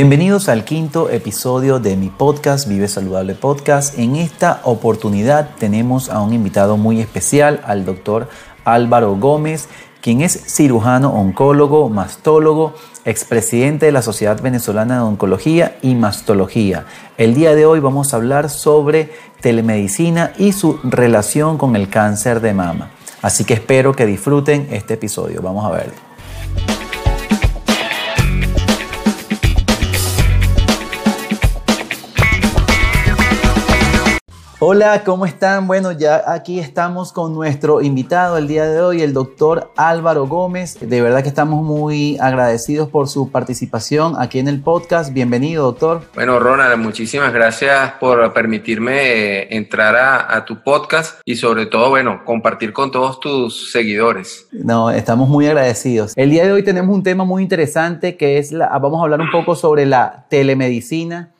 Bienvenidos al quinto episodio de mi podcast Vive Saludable Podcast. En esta oportunidad tenemos a un invitado muy especial, al doctor Álvaro Gómez, quien es cirujano oncólogo, mastólogo, expresidente de la Sociedad Venezolana de Oncología y Mastología. El día de hoy vamos a hablar sobre telemedicina y su relación con el cáncer de mama. Así que espero que disfruten este episodio. Vamos a verlo. Hola, ¿cómo están? Bueno, ya aquí estamos con nuestro invitado el día de hoy, el doctor Álvaro Gómez. De verdad que estamos muy agradecidos por su participación aquí en el podcast. Bienvenido, doctor. Bueno, Ronald, muchísimas gracias por permitirme eh, entrar a, tu podcast y sobre todo, bueno, compartir con todos tus seguidores. No, estamos muy agradecidos. El día de hoy tenemos un tema muy interesante que es, la, vamos a hablar un poco sobre la telemedicina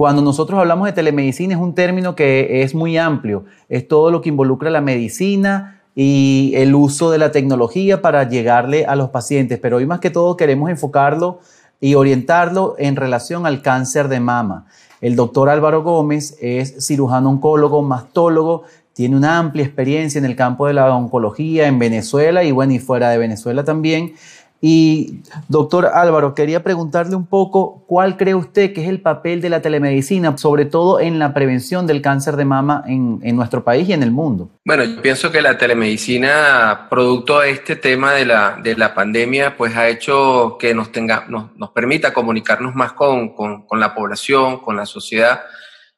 cuando nosotros hablamos de telemedicina es un término que es muy amplio, es todo lo que involucra la medicina y el uso de la tecnología para llegarle a los pacientes, pero hoy más que todo queremos enfocarlo y orientarlo en relación al cáncer de mama. El doctor Álvaro Gómez es cirujano oncólogo, mastólogo, tiene una amplia experiencia en el campo de la oncología en Venezuela y bueno, y fuera de Venezuela también. Y doctor Álvaro, quería preguntarle un poco cuál cree usted que es el papel de la telemedicina, sobre todo en la prevención del cáncer de mama en, nuestro país y en el mundo. Bueno, yo pienso que la telemedicina, producto de este tema de la, de la pandemia, pues ha hecho que nos, tenga, nos, nos permita comunicarnos más con, con, con la población, con la sociedad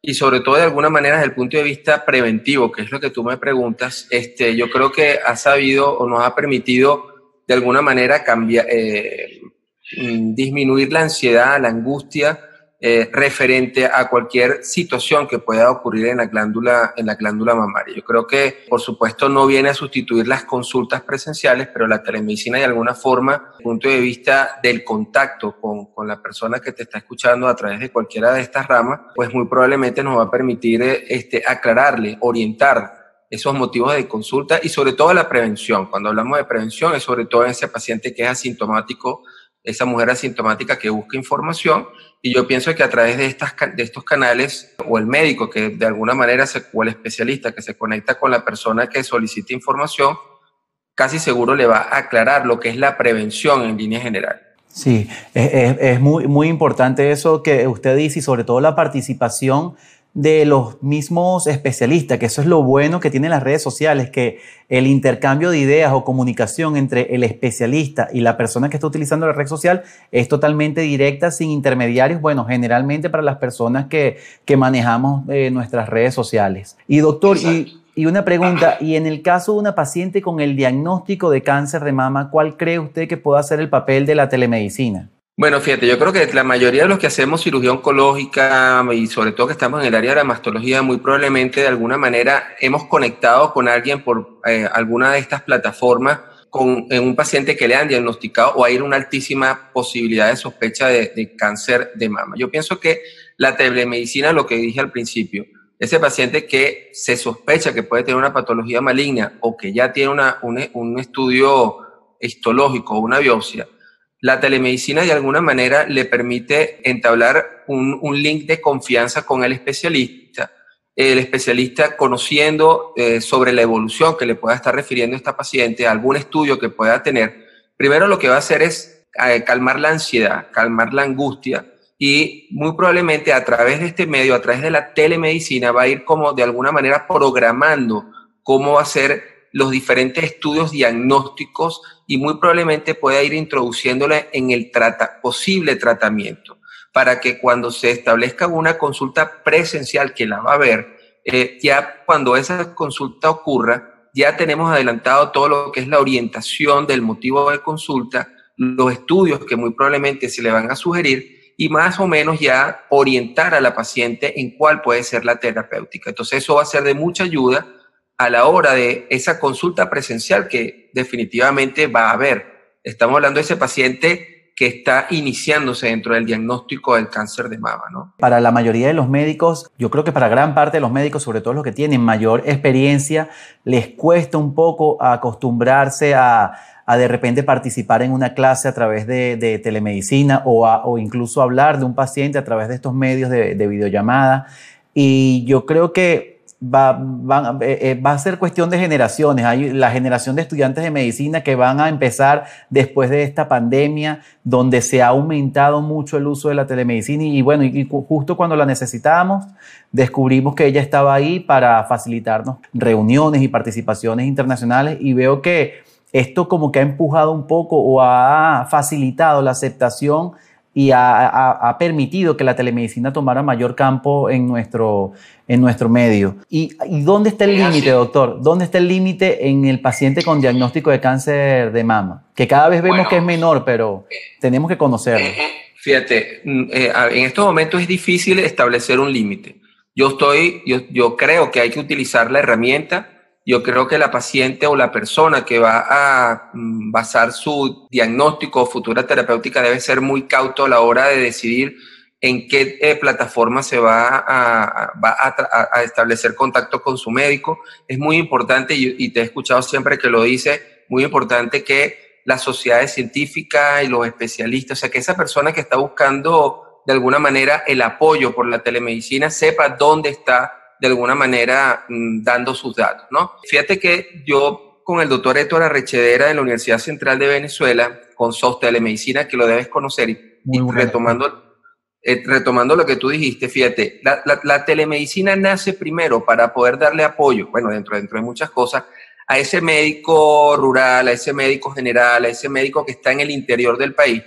y sobre todo de alguna manera desde el punto de vista preventivo, que es lo que tú me preguntas, este, yo creo que ha sabido o nos ha permitido de alguna manera cambiar, eh, mm, disminuir la ansiedad, la angustia eh, referente a cualquier situación que pueda ocurrir en la, glándula, en la glándula mamaria. Yo creo que, por supuesto, no viene a sustituir las consultas presenciales, pero la telemedicina de alguna forma, desde el punto de vista del contacto con, con la persona que te está escuchando a través de cualquiera de estas ramas, pues muy probablemente nos va a permitir eh, este, aclararle, orientar esos motivos de consulta y sobre todo la prevención. Cuando hablamos de prevención es sobre todo en ese paciente que es asintomático, esa mujer asintomática que busca información y yo pienso que a través de, estas, de estos canales o el médico que de alguna manera se, o el especialista que se conecta con la persona que solicita información, casi seguro le va a aclarar lo que es la prevención en línea general. Sí, es, es, muy, muy importante eso que usted dice y sobre todo la participación de los mismos especialistas, que eso es lo bueno que tienen las redes sociales, que el intercambio de ideas o comunicación entre el especialista y la persona que está utilizando la red social es totalmente directa, sin intermediarios, bueno, generalmente para las personas que, manejamos eh, nuestras redes sociales. Y doctor, y, y una pregunta, y en el caso de una paciente con el diagnóstico de cáncer de mama, ¿cuál cree usted que pueda ser el papel de la telemedicina? Bueno, fíjate, yo creo que la mayoría de los que hacemos cirugía oncológica y sobre todo que estamos en el área de la mastología, muy probablemente de alguna manera hemos conectado con alguien por eh, alguna de estas plataformas con un paciente que le han diagnosticado o hay una altísima posibilidad de sospecha de, cáncer de mama. Yo pienso que la telemedicina, lo que dije al principio, ese paciente que se sospecha que puede tener una patología maligna o que ya tiene una, un, un estudio histológico o una biopsia, la telemedicina de alguna manera le permite entablar un, link de confianza con el especialista, el especialista conociendo eh, sobre la evolución que le pueda estar refiriendo esta paciente, algún estudio que pueda tener, primero lo que va a hacer es eh, calmar la ansiedad, calmar la angustia y muy probablemente a través de este medio, a través de la telemedicina, va a ir como de alguna manera programando cómo va a ser los diferentes estudios diagnósticos y muy probablemente pueda ir introduciéndole en el trata, posible tratamiento para que cuando se establezca una consulta presencial que la va a ver, eh, ya cuando esa consulta ocurra, ya tenemos adelantado todo lo que es la orientación del motivo de consulta, los estudios que muy probablemente se le van a sugerir y más o menos ya orientar a la paciente en cuál puede ser la terapéutica. Entonces eso va a ser de mucha ayuda a la hora de esa consulta presencial que definitivamente va a haber. Estamos hablando de ese paciente que está iniciándose dentro del diagnóstico del cáncer de mama, ¿no? Para la mayoría de los médicos, yo creo que para gran parte de los médicos, sobre todo los que tienen mayor experiencia, les cuesta un poco acostumbrarse a, a de repente participar en una clase a través de, telemedicina o, incluso hablar de un paciente a través de estos medios de, de videollamada. Y yo creo que va, eh, eh, va, a ser cuestión de generaciones. Hay la generación de estudiantes de medicina que van a empezar después de esta pandemia, donde se ha aumentado mucho el uso de la telemedicina y, bueno, y, justo cuando la necesitábamos, descubrimos que ella estaba ahí para facilitarnos reuniones y participaciones internacionales y veo que esto como que ha empujado un poco o ha facilitado la aceptación y ha, permitido que la telemedicina tomara mayor campo en nuestro, en nuestro medio. ¿Y, dónde está el límite, doctor? ¿Dónde está el límite en el paciente con diagnóstico de cáncer de mama? Que cada vez vemos que es menor, pero tenemos que conocerlo. Eh, eh, fíjate, mm, eh, en estos momentos es difícil establecer un límite. Yo estoy, yo, yo creo que hay que utilizar la herramienta yo creo que la paciente o la persona que va a mm, basar su diagnóstico o futura terapéutica debe ser muy cauto a la hora de decidir en qué eh, plataforma se va, a, establecer contacto con su médico. Es muy importante, y, y, te he escuchado siempre que lo dice, muy importante que las sociedades científicas y los especialistas, o sea, que esa persona que está buscando de alguna manera el apoyo por la telemedicina sepa dónde está de alguna manera mm, dando sus datos, ¿no? Fíjate que yo con el doctor Héctor Arrechedera de la Universidad Central de Venezuela, con SOS Telemedicina, que lo debes conocer, y, retomando, eh, retomando lo que tú dijiste, fíjate, la, telemedicina nace primero para poder darle apoyo, bueno, dentro, dentro de muchas cosas, a ese médico rural, a ese médico general, a ese médico que está en el interior del país.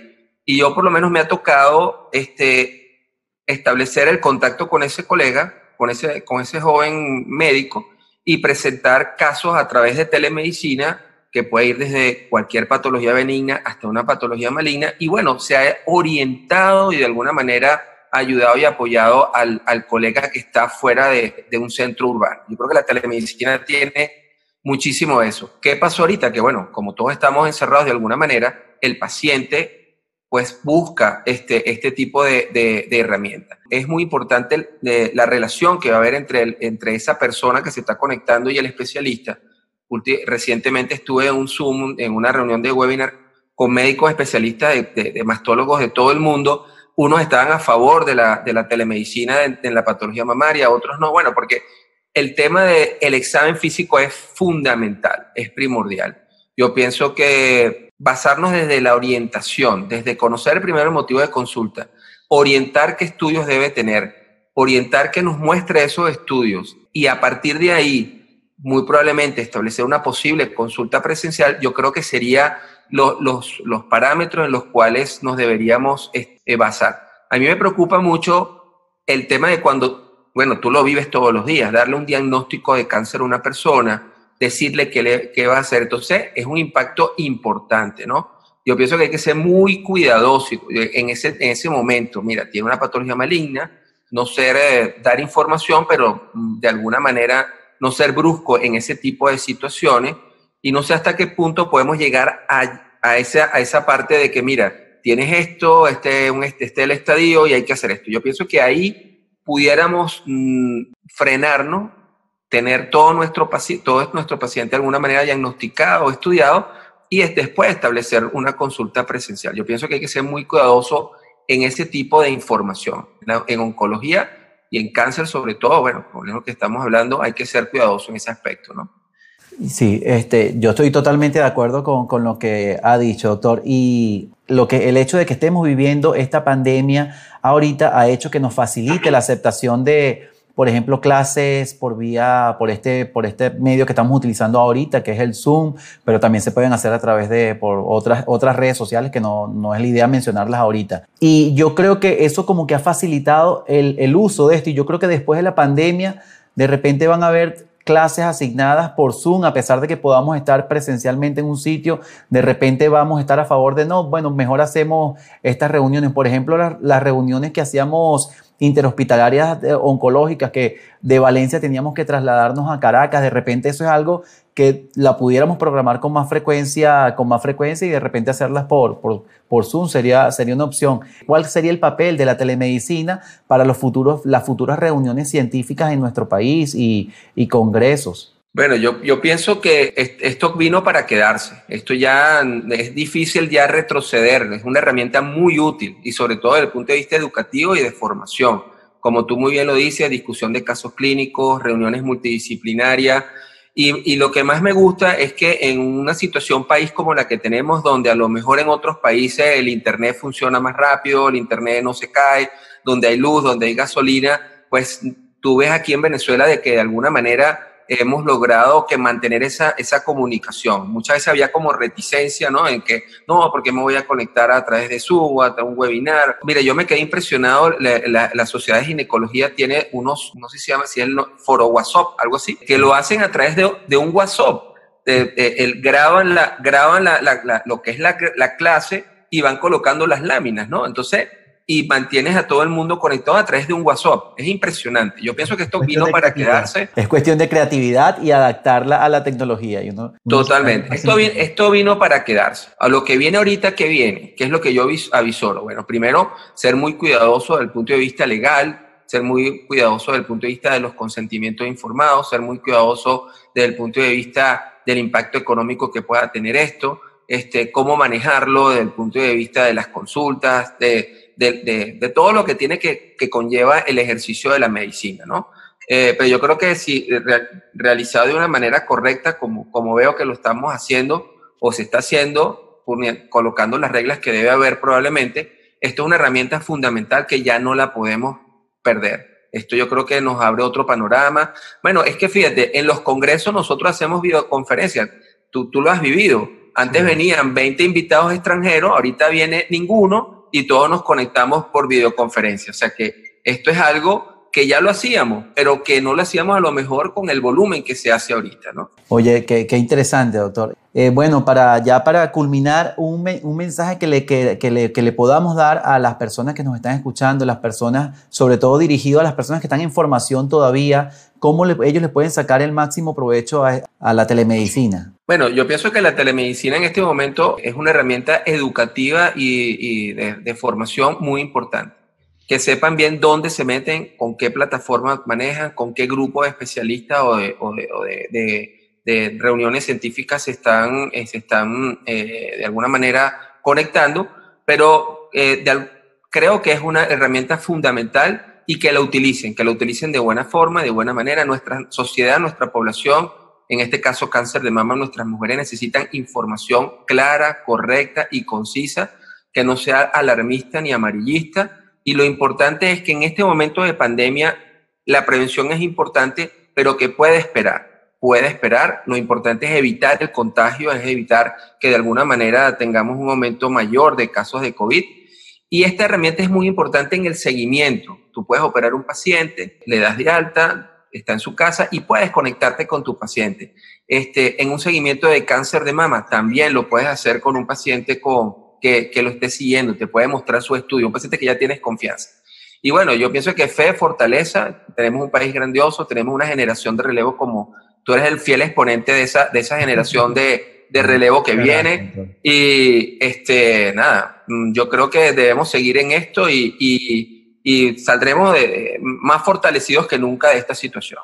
Y yo por lo menos me ha tocado este, establecer el contacto con ese colega con ese, con ese joven médico y presentar casos a través de telemedicina que puede ir desde cualquier patología benigna hasta una patología maligna. Y bueno, se ha orientado y de alguna manera ayudado y apoyado al, al colega que está fuera de, de, un centro urbano. Yo creo que la telemedicina tiene muchísimo eso. ¿Qué pasó ahorita? Que bueno, como todos estamos encerrados de alguna manera, el paciente pues busca este, este tipo de, de, herramientas. Es muy importante la relación que va a haber entre, entre esa persona que se está conectando y el especialista. Recientemente estuve en un Zoom, en una reunión de webinar con médicos especialistas de, mastólogos de todo el mundo. Unos estaban a favor de la, de la telemedicina en, la patología mamaria, otros no. Bueno, porque el tema del examen físico es fundamental, es primordial. Yo pienso que basarnos desde la orientación, desde conocer primero el motivo de consulta, orientar qué estudios debe tener, orientar que nos muestre esos estudios y a partir de ahí, muy probablemente establecer una posible consulta presencial, yo creo que sería los, los, parámetros en los cuales nos deberíamos este, basar. A mí me preocupa mucho el tema de cuando, bueno, tú lo vives todos los días, darle un diagnóstico de cáncer a una persona, decirle qué, va a hacer. Entonces, es un impacto importante, ¿no? Yo pienso que hay que ser muy cuidadoso en ese, en ese momento. Mira, tiene una patología maligna, no ser, eh, dar información, pero mm, de alguna manera no ser brusco en ese tipo de situaciones y no sé hasta qué punto podemos llegar a, a, esa, a esa parte de que, mira, tienes esto, este, un, este, este el estadio y hay que hacer esto. Yo pienso que ahí pudiéramos mm, frenarnos tener todo nuestro, todo nuestro paciente de alguna manera diagnosticado estudiado y después establecer una consulta presencial. Yo pienso que hay que ser muy cuidadoso en ese tipo de información. En oncología y en cáncer sobre todo, bueno, con lo que estamos hablando, hay que ser cuidadoso en ese aspecto, ¿no? Sí, este, yo estoy totalmente de acuerdo con, con, lo que ha dicho, doctor. Y lo que, el hecho de que estemos viviendo esta pandemia ahorita ha hecho que nos facilite la aceptación de, por ejemplo, clases por vía, por este, por este medio que estamos utilizando ahorita, que es el Zoom, pero también se pueden hacer a través de por otras, otras redes sociales que no, no es la idea mencionarlas ahorita. Y yo creo que eso como que ha facilitado el, el uso de esto y yo creo que después de la pandemia, de repente van a haber clases asignadas por Zoom, a pesar de que podamos estar presencialmente en un sitio, de repente vamos a estar a favor de no, bueno, mejor hacemos estas reuniones. Por ejemplo, las, las reuniones que hacíamos interhospitalarias eh, oncológicas que de Valencia teníamos que trasladarnos a Caracas. De repente eso es algo que la pudiéramos programar con más frecuencia, con más frecuencia y de repente hacerlas por, por, por Zoom sería, sería una opción. ¿Cuál sería el papel de la telemedicina para los futuros, las futuras reuniones científicas en nuestro país y, y congresos? Bueno, yo, yo pienso que esto vino para quedarse. Esto ya es difícil ya retroceder. Es una herramienta muy útil y sobre todo desde el punto de vista educativo y de formación. Como tú muy bien lo dices, discusión de casos clínicos, reuniones multidisciplinarias. Y, y, lo que más me gusta es que en una situación país como la que tenemos, donde a lo mejor en otros países el Internet funciona más rápido, el Internet no se cae, donde hay luz, donde hay gasolina, pues tú ves aquí en Venezuela de que de alguna manera hemos logrado que mantener esa, esa comunicación. Muchas veces había como reticencia, ¿no? En que, no, porque me voy a conectar a través de Zoom, a de un webinar. Mira, yo me quedé impresionado, la, la, Sociedad de Ginecología tiene unos, no sé si se llama, si es el foro WhatsApp, algo así, que lo hacen a través de, de un WhatsApp. el, graban la, graban la, la, lo que es la, la clase y van colocando las láminas, ¿no? Entonces, y mantienes a todo el mundo conectado a través de un WhatsApp. Es impresionante. Yo pienso que esto vino para quedarse. Es cuestión de creatividad y adaptarla a la tecnología. Totalmente. Esto, esto vino para quedarse. A lo que viene ahorita, ¿qué viene? ¿Qué es lo que yo avisoro? Bueno, primero, ser muy cuidadoso desde el punto de vista legal, ser muy cuidadoso desde el punto de vista de los consentimientos informados, ser muy cuidadoso desde el punto de vista del impacto económico que pueda tener esto, este, cómo manejarlo desde el punto de vista de las consultas, de de, todo lo que tiene que, que, conlleva el ejercicio de la medicina, ¿no? Eh, pero yo creo que si realizado de una manera correcta, como, como veo que lo estamos haciendo o se está haciendo, colocando las reglas que debe haber probablemente, esto es una herramienta fundamental que ya no la podemos perder. Esto yo creo que nos abre otro panorama. Bueno, es que fíjate, en los congresos nosotros hacemos videoconferencias. Tú, tú lo has vivido. Antes venían 20 invitados extranjeros, ahorita viene ninguno y todos nos conectamos por videoconferencia. O sea que esto es algo que ya lo hacíamos, pero que no lo hacíamos a lo mejor con el volumen que se hace ahorita, ¿no? Oye, qué, qué interesante, doctor. Eh, bueno, para ya para culminar, un, un mensaje que le, que, que, le, que le podamos dar a las personas que nos están escuchando, las personas, sobre todo dirigido a las personas que están en formación todavía, cómo ellos le pueden sacar el máximo provecho a, a la telemedicina. Bueno, yo pienso que la telemedicina en este momento es una herramienta educativa y, de, formación muy importante. Que sepan bien dónde se meten, con qué plataforma manejan, con qué grupo de especialistas o de, reuniones científicas se están, eh, se están eh, de alguna manera conectando, pero eh, creo que es una herramienta fundamental y que la utilicen, que la utilicen de buena forma, de buena manera. Nuestra sociedad, nuestra población en este caso cáncer de mama, nuestras mujeres necesitan información clara, correcta y concisa, que no sea alarmista ni amarillista. Y lo importante es que en este momento de pandemia la prevención es importante, pero que puede esperar. Puede esperar. Lo importante es evitar el contagio, es evitar que de alguna manera tengamos un aumento mayor de casos de COVID. Y esta herramienta es muy importante en el seguimiento. Tú puedes operar un paciente, le das de alta, está en su casa y puedes conectarte con tu paciente. Este, en un seguimiento de cáncer de mama, también lo puedes hacer con un paciente con, que, que lo esté siguiendo, te puede mostrar su estudio, un paciente que ya tienes confianza. Y bueno, yo pienso que fe, fortaleza, tenemos un país grandioso, tenemos una generación de relevo como tú eres el fiel exponente de esa, de esa generación de, de relevo que viene. Y este, nada, mm, yo creo que debemos seguir en esto y, y y saldremos de, más fortalecidos que nunca de esta situación.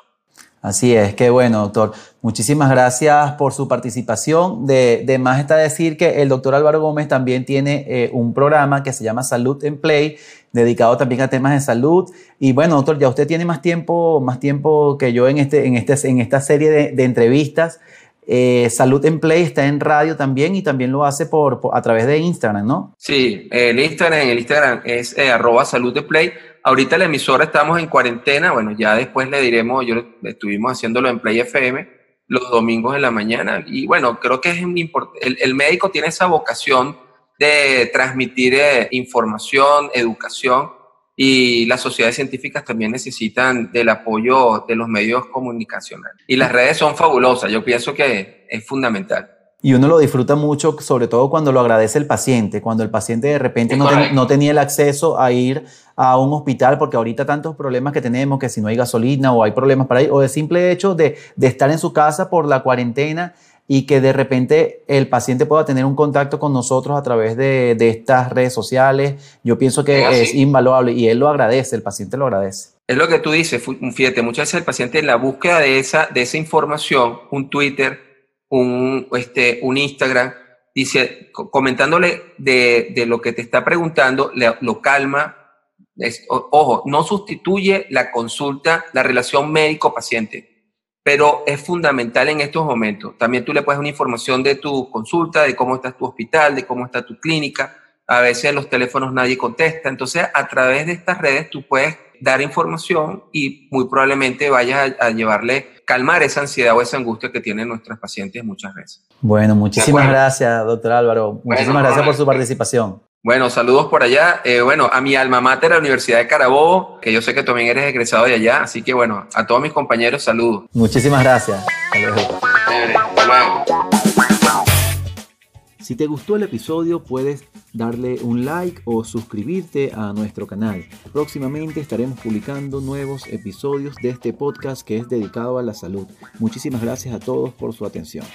Así es, qué bueno, doctor. Muchísimas gracias por su participación. De, de más está decir que el doctor Álvaro Gómez también tiene eh, un programa que se llama Salud en Play, dedicado también a temas de salud. Y bueno, doctor, ya usted tiene más tiempo, más tiempo que yo en, este, en, este, en esta serie de, entrevistas. Eh, Salud en Play está en radio también y también lo hace por, a través de Instagram, ¿no? Sí, el Instagram, el Instagram es eh, arroba salud de Play. Ahorita la emisora estamos en cuarentena, bueno, ya después le diremos, yo estuvimos haciéndolo en Play FM los domingos en la mañana y bueno, creo que es el, el médico tiene esa vocación de transmitir eh, información, educación y las sociedades científicas también necesitan del apoyo de los medios comunicacionales. Y las redes son fabulosas, yo pienso que es fundamental. Y uno lo disfruta mucho, sobre todo cuando lo agradece el paciente, cuando el paciente de repente no, no, tenía el acceso a ir a un hospital, porque ahorita tantos problemas que tenemos, que si no hay gasolina o hay problemas para ir, o el simple hecho de, de estar en su casa por la cuarentena y que de repente el paciente pueda tener un contacto con nosotros a través de, estas redes sociales, yo pienso que es invaluable y él lo agradece, el paciente lo agradece. es lo que tú dices, fíjate, muchas veces el paciente en la búsqueda de esa, de esa información, un Twitter, un, este, un Instagram, dice, comentándole de, de lo que te está preguntando, le, lo calma. ojo, no sustituye la consulta, la relación médico-paciente, pero es fundamental en estos momentos. También tú le puedes una información de tu consulta, de cómo está tu hospital, de cómo está tu clínica. A veces los teléfonos nadie contesta. Entonces, a través de estas redes tú puedes dar información y muy probablemente vayas a, llevarle, calmar esa ansiedad o esa angustia que tienen nuestros pacientes muchas veces. Bueno, muchísimas gracias, doctor Álvaro. Muchísimas gracias por su participación. Bueno, saludos por allá. Eh, bueno, a mi alma mater, la Universidad de Carabobo, que yo sé que también eres egresado de allá, así que bueno, a todos mis compañeros, saludos. Muchísimas gracias. Si te gustó el episodio, puedes darle un like o suscribirte a nuestro canal. Próximamente estaremos publicando nuevos episodios de este podcast que es dedicado a la salud. Muchísimas gracias a todos por su atención.